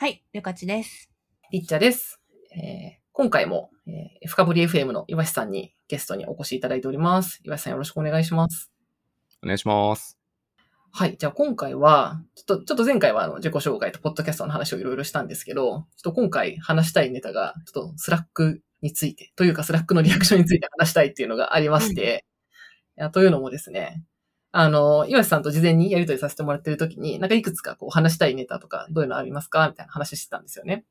はい、りょかちです。りっちゃです。えー今回も、えー深掘り FM の岩橋さんにゲストにお越しいただいております。岩橋さんよろしくお願いします。お願いします。はい。じゃあ今回は、ちょっと、ちょっと前回はあの自己紹介とポッドキャストの話をいろいろしたんですけど、ちょっと今回話したいネタが、ちょっと Slack について、というか Slack のリアクションについて話したいっていうのがありまして、いやというのもですね、あの、岩橋さんと事前にやり取りさせてもらってる時に、なんかいくつかこう話したいネタとか、どういうのありますかみたいな話してたんですよね。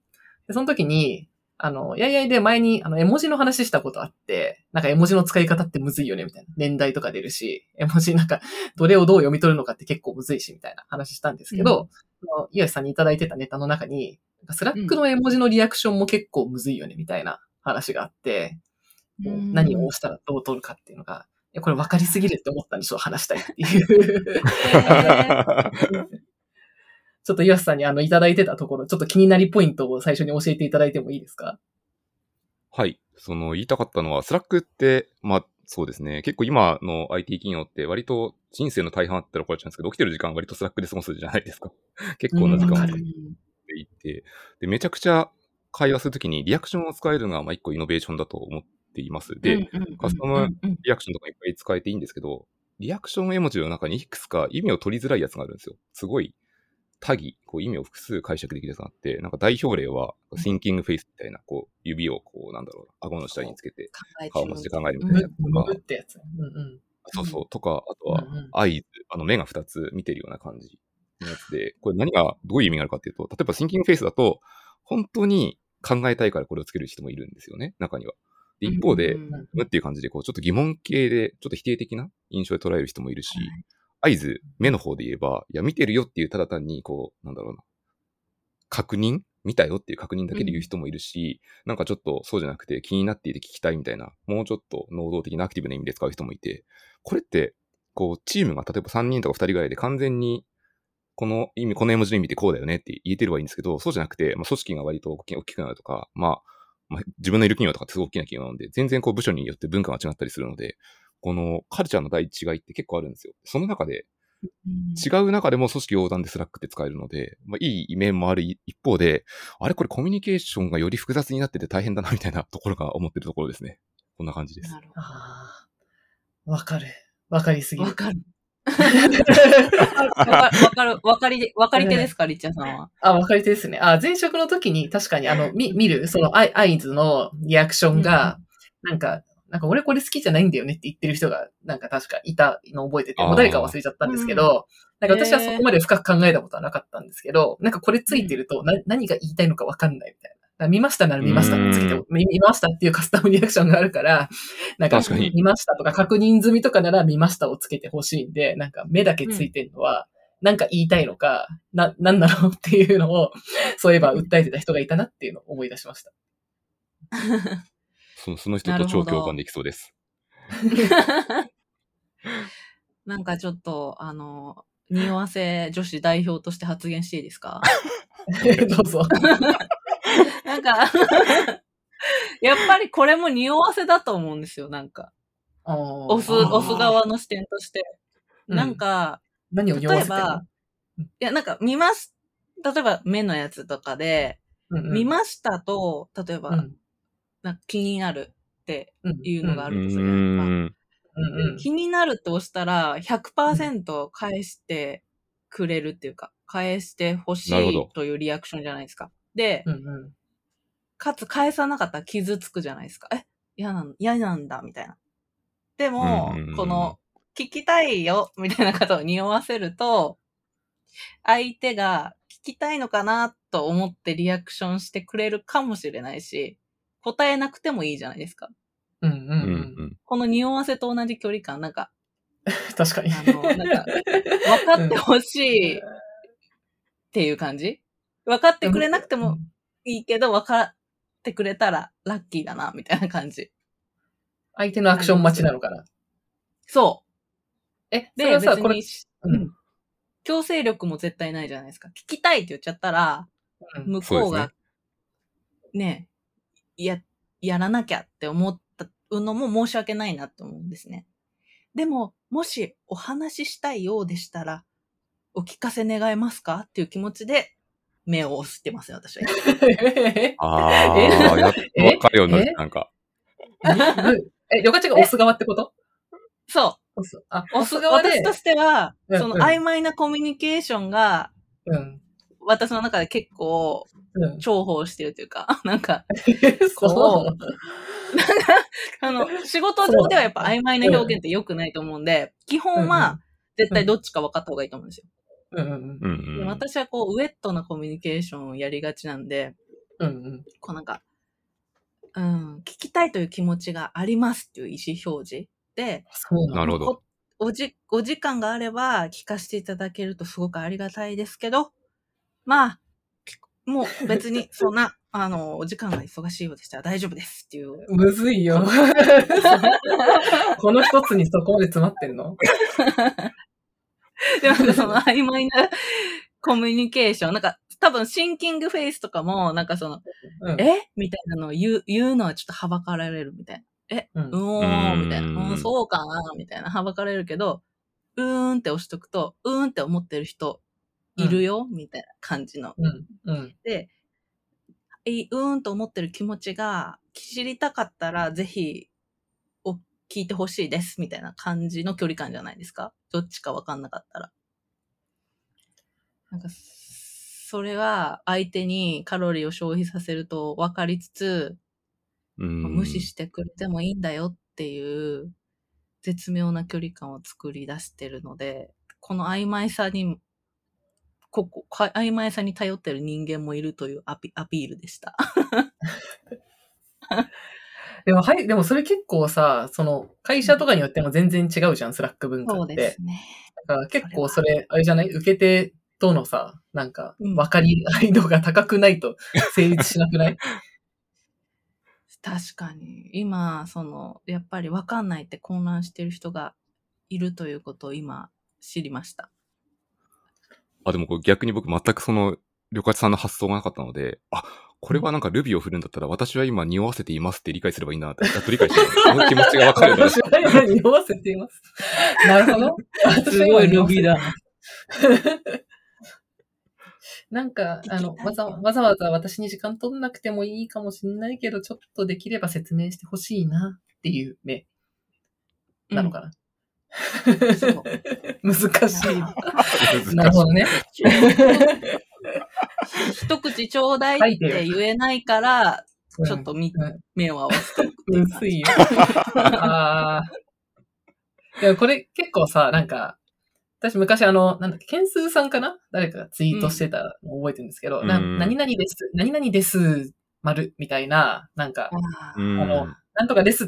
で、その時に、あの、やいやいで前に、あの、絵文字の話したことあって、なんか絵文字の使い方ってむずいよね、みたいな。年代とか出るし、絵文字なんか、どれをどう読み取るのかって結構むずいし、みたいな話したんですけど、あの iwashiさんにいただいてたネタの中に、なんか Slack の絵文字のリアクションも結構むずいよね、みたいな話があって、こううん何を押したらどう取るかっていうのが、これ分かりすぎるって思ったんで、ちょっと話したいっていう。ちょっと iwashiさんにあの、いただいてたところ、ちょっと気になりポイントを最初に教えていただいてもいいですか？はい。その、言いたかったのは、 Slack って、まあ、そうですね。結構今の IT 企業って割と人生の大半あったら怒られちゃうんですけど、起きてる時間割と Slack で過ごすじゃないですか。結構な時間をで、めちゃくちゃ会話するときにリアクションを使えるのが、まあ、一個イノベーションだと思っています。で、カスタムリアクションとかいっぱい使えていいんですけど、リアクション絵文字の中にいくつか意味を取りづらいやつがあるんですよ。すごい多義、こう意味を複数解釈できるやつがあって、なんか代表例は、thinking face みたいな、こう、指をこう、なんだろう、顎の下につけて、顔文字で考えるみたいなやつとか、ってやつ。うん。うん。そうそう、とか、あとはうん。うん、アイズ、あの、目が二つ見てるような感じのやつで、これ何が、どういう意味があるかっていうと、例えば thinking face だと、本当に考えたいからこれをつける人もいるん。ですよね、中には。で一方で、うんむっていう感じで、こう、ちょっと疑問系で、ちょっと否定的な印象で捉える人もいるし、合図、目の方で言えば、いや、見てるよっていう、ただ単に、こう、なんだろうな、確認見たよっていう確認だけで言う人もいるし、なんかちょっとそうじゃなくて気になっていて聞きたいみたいな、もうちょっと能動的なアクティブな意味で使う人もいて、これって、こう、チームが例えば3人とか2人ぐらいで完全に、この意味、この絵文字の意味ってこうだよねって言えてればいいんですけど、そうじゃなくて、まあ、組織が割と大き大きくなるとか、まあ、まあ、自分のいる企業とかってすごく大きな企業なので、全然こう部署によって文化が違ったりするので、このカルチャーの第一違いって結構あるんですよ。その中で、違う中でも組織横断で Slack って使えるので、まあ、いい面もある一方で、あれこれコミュニケーションがより複雑になってて大変だなみたいなところが思ってるところですね。こんな感じです。なるほああ、わかる。わかりすぎど。るわ。かる。わかわかる、わかりで、わかり手ですか、りっちゃんさんは？あ、わかり手ですね。あ、前職の時に確かにあの、み、見る、そのアイ、アイズのリアクションが、なんか、なんか俺これ好きじゃないんだよねって言ってる人が、なんか確かいたのを覚えてて、もう誰か忘れちゃったんですけど、なんか私はそこまで深く考えたことはなかったんですけど、なんかこれついてると、な、何が言いたいのかわかんないみたいな。見ましたなら見ましたつけてう、見見ましたっていうカスタムリアクションがあるから、なんか確かに見ましたとか確認済みとかなら見ましたをつけてほしいんで、なんか目だけついてるのは、なんか言いたいのか、な、なんなのっていうのを、そういえば訴えてた人がいたなっていうのを思い出しました。そのその人と超共感できそうです。なんかちょっと、あの、匂わせ女子代表として発言していいですか？どうぞ。なんか、やっぱりこれも匂わせだと思うんですよ、なんか。オ押す、押す側の視点として。うん。なんか、何を言わせて例えばいや、なんか見ます、例えば目のやつとかで、うんうん。見ましたと、例えば、うん。なんか気になるってうん。いうのがあうるとする。ーん。うん。うん気になるって押したら、100%返してくれるっていうか、返してほしいというリアクションじゃないですか。で、うんうんかつ返さなかったら傷つくじゃないですか。え、嫌なん嫌なんだ、みたいな。でも、うんうんうんこの、聞きたいよ、みたいなことを匂わせると、相手が聞きたいのかなと思ってリアクションしてくれるかもしれないし、答えなくてもいいじゃないですか。うんうんうん。この匂わせと同じ距離感、なんか、確かに。あの、なんか、分かってほしいっていう感じ？分かってくれなくてもいいけど、分かってくれたらラッキーだな、みたいな感じ。相手のアクション待ちなのかな？そえ、う。で、それはさ、これ別に、、うんうん強制力も絶対ないじゃないですか。聞きたいって言っちゃったら、うん向こうが、ね、や、やらなきゃって思ったのも申し訳ないなって思うんですね。でも、もしお話ししたいようでしたら、お聞かせ願えますか？っていう気持ちで目を押してますよ、私は。あえ？あ、やっとわかるようになっえ？て、なんか。え、りょかちゃんが押す側ってこと？そ押す。あ、う。押す側で私。としては、うんそのうん曖昧なコミュニケーションが、うん。私の中で結構うん。重宝してるというか、なんか、そう。あの、仕事上ではやっぱ曖昧な表現って良くないと思うんで、基本うんうんは絶対どっちか分かった方がいいと思うんですよ。うんうんうんでうん。私はこう、ウェットなコミュニケーションをやりがちなんで、うん。うんこうなんか、うん、聞きたいという気持ちがありますっていう意思表示で、そうなるほどこおじ、お時間があれば聞かせていただけるとすごくありがたいですけど、まあ、もう別にそんな、あの、お時間が忙しいようでしたら大丈夫ですっていう。むずいよ。この一つにそこまで詰まってんの？でもその 曖昧なコミュニケーション、なんか多分シンキングフェイスとかも、なんかその、うんえ？みたいなのを言う、言うのはちょっとはばかられるみたいな。え、うんうおーみたいな。うんうん、そうかなみたいな。はばかれるけど、うーんって押しとくと、うーんって思ってる人いるよ、みたいな感じの。うん。うん。で、えうーんと思ってる気持ちが知りたかったら、ぜひ、お聞いてほしいです、みたいな感じの距離感じゃないですか？どっちかわかんなかったら。なんか、それは相手にカロリーを消費させると分かりつつ、うん無視してくれてもいいんだよっていう絶妙な距離感を作り出してるので、この曖昧さに、ここ、か曖昧さに頼ってる人間もいるというアピアピールでした。でも、はい、でもそれ結構さ、その、会社とかによっても全然違うじゃん、 Slack 文化って。ね。だから結構それ、あれじゃない？受け手とのさ、なんか、うん分かり合い度が高くないと 成立しなくない？確かに。今、その、やっぱり分かんないって混乱してる人がいるということを今知りました。あ、でもこれ逆に僕全くその、旅客さんの発想がなかったので、あ、これはなんかルビを振るんだったら私は今匂わせていますって理解すればいいなって、やっと理解してる。その気持ちがわかるんだ。私は今匂わせています？なるほど。私は今匂わせてだ。なんか、あの、わざわざわざ私に時間取んなくてもいいかもしんないけど、ちょっとできれば説明してほしいなっていう目なのかな。そう 難しい。なるほどね。一口ちょうだいって言えないから、ちょっとみ、うん目を合わせておくっていよ。ああ。でもこれ結構さ、なんか、私昔あの、なんだっけ、ケンスーさんかな？誰かがツイートしてたのを覚えてるんですけど、なうん。何々です、何々です、丸、みたいな、なんか、あのなんとかですっ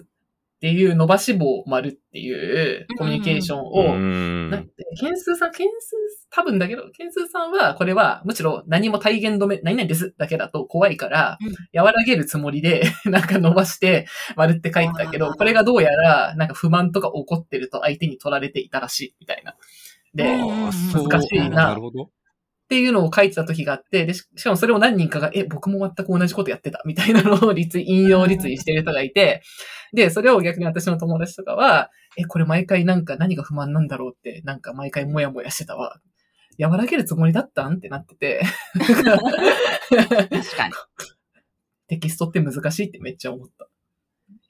ていう伸ばし棒丸っていうコミュニケーションを、うん。なんて、ケンスーさん、ケンスー、多分だけど、ケンスーさんは、これは、むしろ何も体言止め、何々ですだけだと怖いから、うん。和らげるつもりで、なんか伸ばして、丸って書いてたけど、これがどうやら、なんか不満とか怒ってると相手に取られていたらしい、みたいな。で、難しいな。なるほど。っていうのを書いてた時があって、で、ししかもそれを何人かが、え、僕も全く同じことやってた、みたいなのをリツイ、引用リツイしてる人がいて、で、それを逆に私の友達とかは、え、これ毎回なんか何が不満なんだろうって、なんか毎回モヤモヤしてたわ。和らげるつもりだったんってなってて、確かに。テキストって難しいってめっちゃ思った。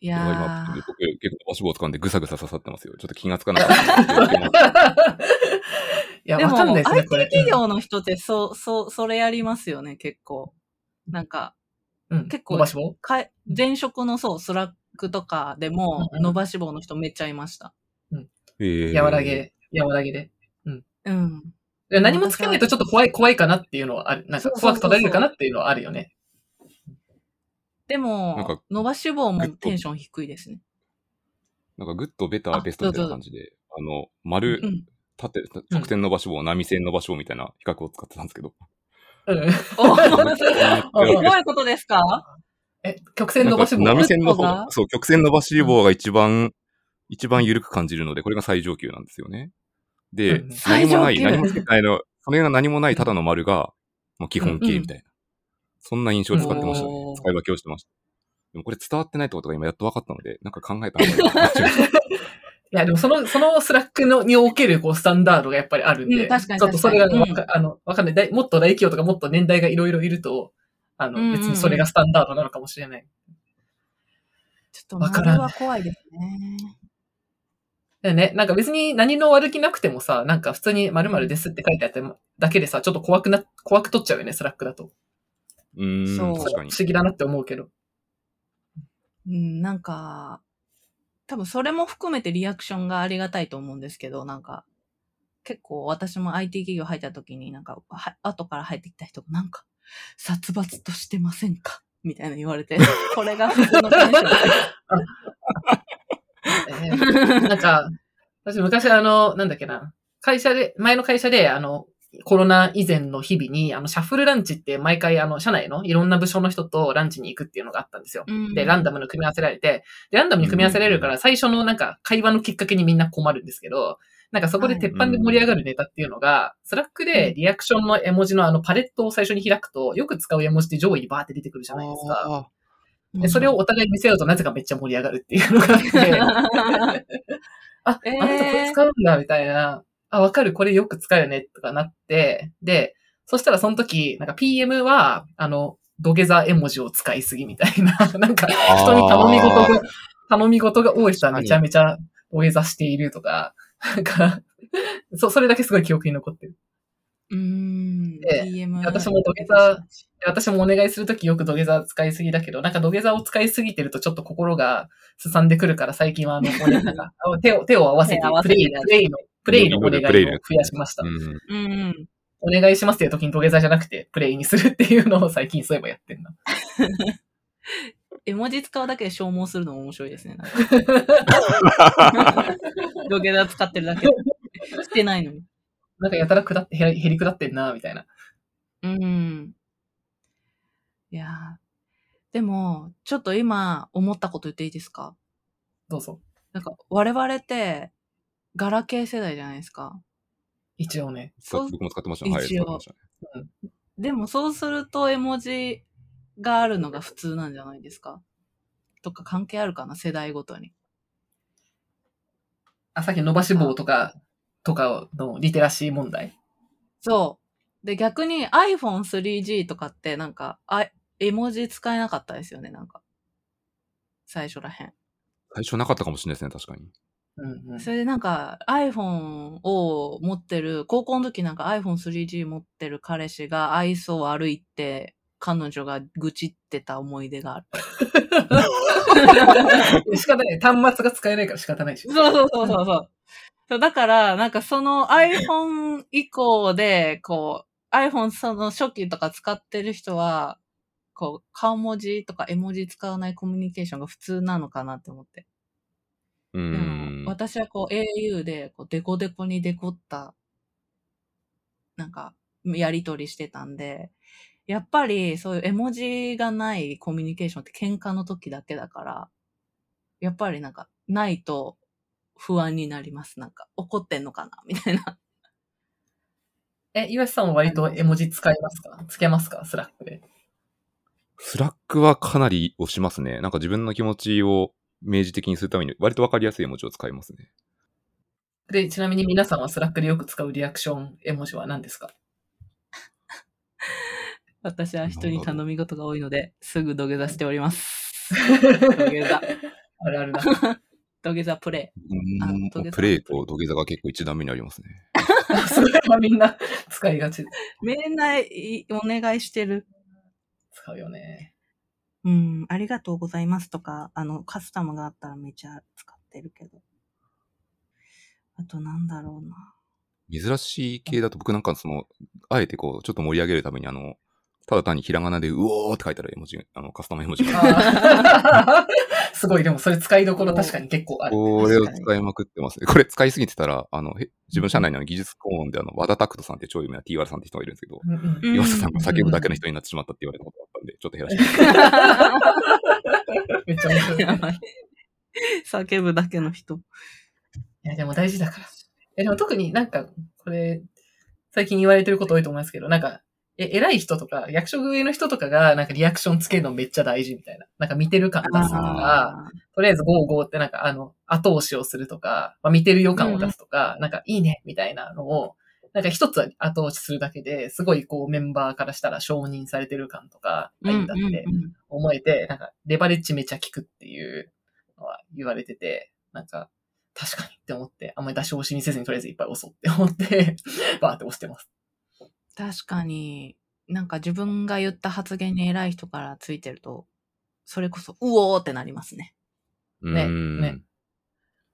いや今、僕結構押し棒を掴んでぐさぐさ刺さってますよ。ちょっと気がつかなかった。いや、ーでも、わかんないですね、IT。企業の人って、そう、そう、それやりますよね、結構。なんか、うん、結構伸ばし棒？かい前職のそう、スラックとかでも、うんうん伸ばし棒の人めっちゃいました。えー和らげ、和らげで。うん。いや何もつけないとちょっと怖い、怖いかなっていうのはある。なんか怖く取られるかなっていうのはあるよね。でなんもか、伸ばし棒もテンション低いですね。なんかグッド、ベター、ベストみたいな感じで、あの、丸う、ん。縦、直線伸ばし棒、波線伸ばし棒みたいな比較を使ってたんですけど。うん。おすあごいことですか？え、曲線伸ばし棒？なんか波線の方、そう、曲線伸ばし棒が一番、一番緩く感じるので、これが最上級なんですよね。で、うん何もない、最上級？何もつけないの、それが何もないただの丸が、もう基本形みたいな。そんな印象で使ってましたね使い分けをしてました。でもこれ伝わってないってことが今やっと分かったので、なんか考えた方がいいいや、でもその、その Slack のにおけるこうスタンダードがやっぱりあるんで、うん確かにちょっとそれが確かにわか、あの、わかんない。もっと大企業とかもっと年代がいろいろいると、あの、うんうんうん別にそれがスタンダードなのかもしれない。ちょっとわからは怖いですね。でね、なんか別に何の悪気なくてもさ、なんか普通に〇〇ですって書いてあってもだけでさ、ちょっと怖くな、怖く取っちゃうよね、 Slack だと。うーん、そう確かに不。思議だなって思うけど。うん、なんか、多分それも含めてリアクションがありがたいと思うんですけど、なんか、結構私も IT 企業入った時になんか、は後から入ってきた人がなんか、殺伐としてませんか？みたいな言われて、これが普通のテンションえーなんか、私昔あの、なんだっけな、会社で、前の会社で、あの、コロナ以前の日々に、あの、シャッフルランチって毎回、あの、社内のいろんな部署の人とランチに行くっていうのがあったんですよ。うんで、ランダムの組み合わせられて、で、ランダムに組み合わせられるから、最初のなんか、会話のきっかけにみんな困るんですけど、なんかそこで鉄板で盛り上がるネタっていうのが、 Slack でリアクションの絵文字のあのパレットを最初に開くと、よく使う絵文字って上位にバーって出てくるじゃないですか。あで、それをお互い見せ合うとなぜかめっちゃ盛り上がるっていうのがあって、あ、えーあなたこれ使うんだ、みたいな。あ、わかる、これよく使うよね、とかなって、で、そしたらその時、なんか PM は、あの、土下座絵文字を使いすぎみたいな、なんか、人に頼み事が、頼み事が多い人はめちゃめちゃ土下座しているとか、なんか、そ、それだけすごい記憶に残ってる。うーん。で PM 私も土下座で私もお願いするときよく土下座使いすぎだけど、なんか土下座を使いすぎてるとちょっと心がすさんでくるから最近はあの、手を、手を合わせてプレイ、プレイの、プレイのお願いをプレイの増やしました。うん。お願いしますっていう時に土下座じゃなくてプレイにするっていうのを最近そういえばやってんな。絵文字使うだけで消耗するのも面白いですね。土下座使ってるだけで。してないのに。なんかやたら下って、へり下ってんな、みたいな。うん。いやーでも、ちょっと今思ったこと言っていいですか？どうぞ。なんか、我々って、ガラケー世代じゃないですか。一応ね。そう僕も使ってましたね。はい、一応使ってましたね。でもそうすると絵文字があるのが普通なんじゃないですかとか関係あるかな世代ごとに。あ、さっきの伸ばし棒とか、とかのリテラシー問題。そう。で、逆に iPhone3G とかってなんか、あ、絵文字使えなかったですよね、なんか。最初らへん。最初なかったかもしれないですね、確かに。うんうん。それでなんか iPhone を持ってる、高校の時なんか iPhone3G 持ってる彼氏が愛想悪いって彼女が愚痴ってた思い出がある。仕方ない。端末が使えないから仕方ないし。そうそうそうそうそう。そうだから、なんかその iPhone 以降で、こう、iPhone その初期とか使ってる人は、こう、顔文字とか絵文字使わないコミュニケーションが普通なのかなって思って。うでんも。私はこう au で、こう、デコデコにデコった、なんか、やりとりしてたんで、やっぱりそういう絵文字がないコミュニケーションって喧嘩の時だけだから、やっぱりなんか、ないと不安になります。なんか、怒ってんのかな？みたいな。え、 iwashiさんは割と絵文字使いますか？つけますか？ Slack で。 Slack はかなり押しますね。なんか自分の気持ちを明示的にするために、割とわかりやすい絵文字を使いますね。で、ちなみに皆さんは Slack でよく使うリアクション絵文字は何ですか？私は人に頼み事が多いので、すぐ土下座しております。土下座。あるあるな。土下座プレうんあ土下座プレイと土下座が結構一段目にありますね。それはみんな使いがち。イ。みんないお願いしてる。使うよね。うん、ありがとうございますとか、あの、カスタムがあったらめちゃ使ってるけど。あとなんだろうな。珍しい系だと僕なんかその、あえてこう、ちょっと盛り上げるためにあの、ただ単にひらがなでうおーって書いてある絵文字、あの、カスタム絵文字が。すごい、でもそれ使いどころ確かに結構ある。これを使いまくってますね。これ使いすぎてたら、あの、へ自分社内の技術顧問であの、和田拓人さんって超有名な TR さんって人がいるんですけど、うんうんうん岩佐さんが叫ぶだけの人になってしまったって言われたことがあったんで、ちょっと減らして。めっちゃ面白い。やばい。叫ぶだけの人。いや、でも大事だから。え、でも特になんか、これ、最近言われてること多いと思いますけど、なんか、え、偉い人とか、役職上の人とかが、なんかリアクションつけるのめっちゃ大事みたいな。なんか見てる感出すとか、あとりあえずゴーゴーってなんかあの、後押しをするとか、まあ、見てる予感を出すとか、なんかいいねみたいなのを、なんか一つ後押しするだけで、すごいこうメンバーからしたら承認されてる感とかーがいいんだってうんうんうん思えて、なんかレバレッジめちゃ効くっていうのは言われてて、なんか確かにって思って、あんまり出し惜しみせずにとりあえずいっぱい押そうって思って、バーって押してます。確かに、なんか自分が言った発言に偉い人からついてると、それこそ、うおーってなりますね。ねうーんね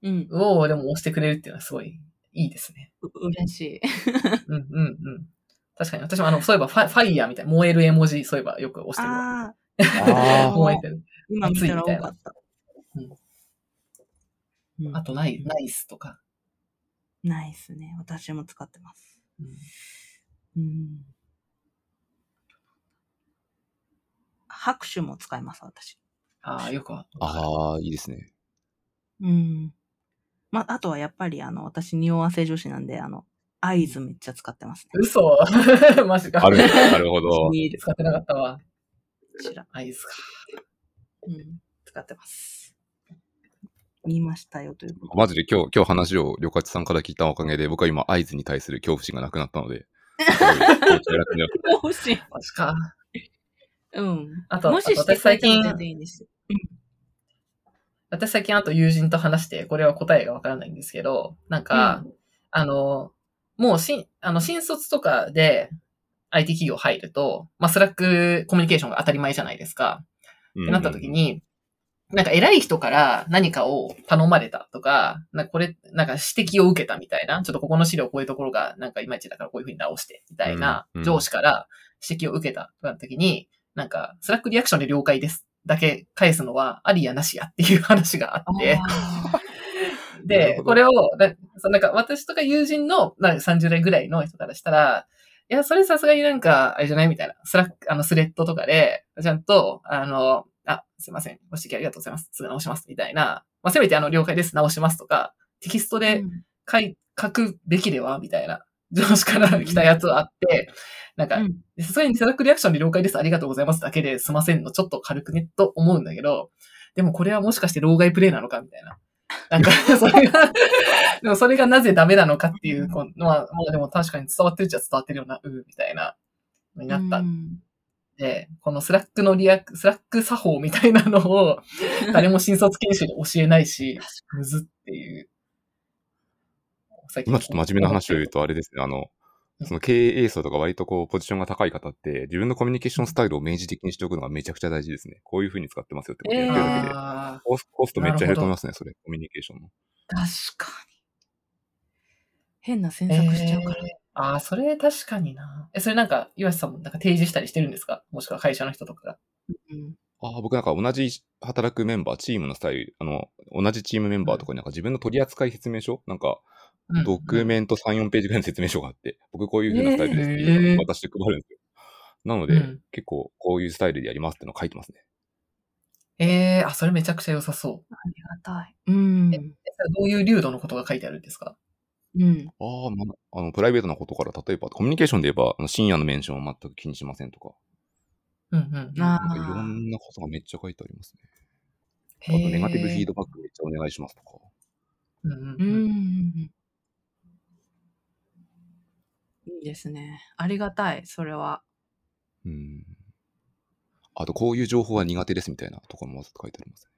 うん。うおーでも押してくれるっていうのはすごいいいですね。う嬉しい。うんうんうん。確かに私もあの、そういえばファファイヤーみたいな燃える絵文字、そういえばよく押してるわ。ああ、あ燃えてる。今見たら多かった。うんうんあとナイナイスとか。ないっすね。私も使ってます。うんうん。拍手も使います、私。ああ、よくああ、いいですね。うん。まあ、あとはやっぱり、あの、私、匂わせ女子なんで、あの、合図めっちゃ使ってますね。嘘 マジか。ある、なるほど。使ってなかったわ。こちら。アイスか。うん。使ってます。見ましたよということで。マジで今日、今日話を旅客さんから聞いたおかげで、僕は今合図に対する恐怖心がなくなったので、欲しい。マジか。うん。あと無視して私最近。私最近あと友人と話して、これは答えがわからないんですけど、なんか、あの、もう新、あの、新卒とかで IT 企業入ると、まあ、スラックコミュニケーションが当たり前じゃないですか。ってなった時、に、なんか偉い人から何かを頼まれたとか、なんかこれ、なんか指摘を受けたみたいな、ちょっとここの資料こういうところがなんかいまいちだからこういうふうに直して、みたいな上司から指摘を受けたとなった時に、なんか、 Slack リアクションで了解です。だけ返すのはありやなしやっていう話があって、でこれを、なんか私とか友人のなんか30代ぐらいの人からしたら、いや、それさすがになんか、あれじゃないみたいな。 Slack、あの、スレッドとかで、ちゃんと、あの、あ、すいません。ご指摘ありがとうございます。すぐ直します。みたいな。まあ、せめてあの、了解です。直しますとか、テキストーでうん書い、書くべきでは？みたいな。上司から来たやつはあって、なんかう、んさすがに Slack リアクションで了解です。ありがとうございます。だけで済ませんのちょっと軽くね、と思うんだけど、でもこれはもしかして老害プレイなのか？みたいな。なんか、それが、でもそれがなぜダメなのかっていうこのは、まあでも確かに伝わってるっちゃ伝わってるような、うーみたいな、のになったうんこの Slack のリアク、 Slack 作法みたいなのを、誰も新卒研修で教えないし、むずっていう。最近今ちょっと真面目な話を言うとあれですね、あの、その経営層とか割とこう、ポジションが高い方って、自分のコミュニケーションスタイルを明示的にしておくのがめちゃくちゃ大事ですね。こういう風に使ってますよってことを言ってるだけで、あコスコストめっちゃ減ると思いますね、それ、コミュニケーションの。確かに。変な詮ー索しちゃうから。えーあー、それ確かにな。え、それなんか、岩瀬さんもなんか提示したりしてるんですか？もしくは会社の人とかが。うんああ、僕なんか同じ働くメンバー、チームのスタイル、あの、同じチームメンバーとかになんか自分の取扱説明書？なんか、うんドキュメント3、4ページぐらいの説明書があって、僕こういう風なスタイルですってえーいうのを渡して配るんですよ。なので、うん結構こういうスタイルでやりますってのを書いてますね。ええー、あ、それめちゃくちゃ良さそう。ありがたい。うん。えどういう流度のことが書いてあるんですか？うん。ああ、まあ、あの、プライベートなことから、例えば、コミュニケーションで言えば、あの深夜のメンションを全く気にしませんとか、うんうんうん。あなんかいろんなことがめっちゃ書いてありますね。あと、ネガティブフィードバックめっちゃお願いしますとか。うんうんううんん。いいですね。ありがたい、それは。うん。あと、こういう情報は苦手ですみたいなところもわざと書いてありますね。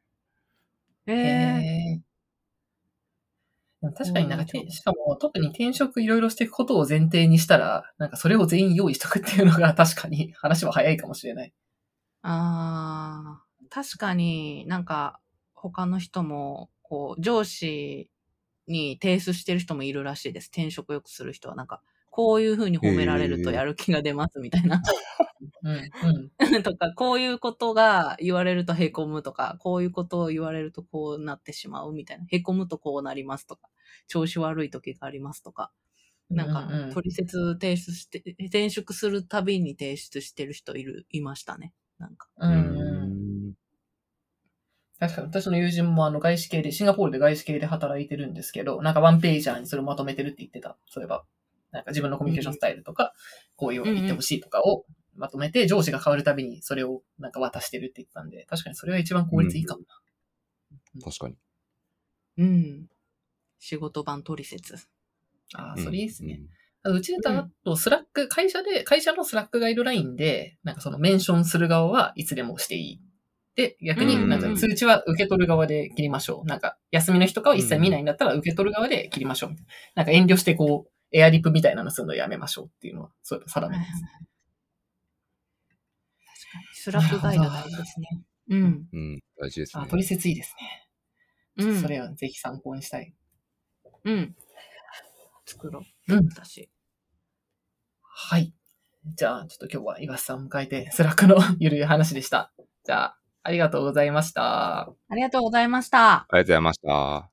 ええへーでも確かになんかしかも特に転職いろいろしていくことを前提にしたら、なんかそれを全員用意しとくっていうのが確かに話は早いかもしれない。ああ、確かになんか他の人も、こう、上司に提出してる人もいるらしいです。転職よくする人は。なんか、こういう風に褒められるとやる気が出ますみたいな。うん。うん。とか、こういうことが言われると凹むとか、こういうことを言われるとこうなってしまうみたいな。凹むとこうなりますとか、調子悪い時がありますとか。なんか、うんうん取説提出して、転職するたびに提出してる人いる、いましたね。なんか。うんうん。確かに私の友人もあの外資系で、シンガポールで外資系で働いてるんですけど、なんかワンページャーにそれをまとめてるって言ってた。そういえば。なんか自分のコミュニケーションスタイルとか、こういう言ってほしいとかをまとめて、上司が変わるたびにそれをなんか渡してるって言ってたんで、確かにそれは一番効率いいかもな。確かに。うん。仕事版取説。ああ、それいいですね。うんあうちだと、 Slack、会社で、会社の Slack ガイドラインで、なんかそのメンションする側はいつでもしていい。で、逆になんか通知は受け取る側で切りましょう。なんか、休みの日とかは一切見ないんだったら受け取る側で切りましょう。ななんか遠慮してこう、エアリプみたいなのするのやめましょうっていうのは、そういえば定めです。 Slack ガイド大事ですね。うん。うん、大事ですねあ、。取説いいですね。うん。それはぜひ参考にしたい。うん。作ろう。うん私。はい。じゃあ、ちょっと今日は岩瀬さんを迎えて、 Slack のゆるい話でした。じゃあ、ありがとうございました。ありがとうございました。ありがとうございました。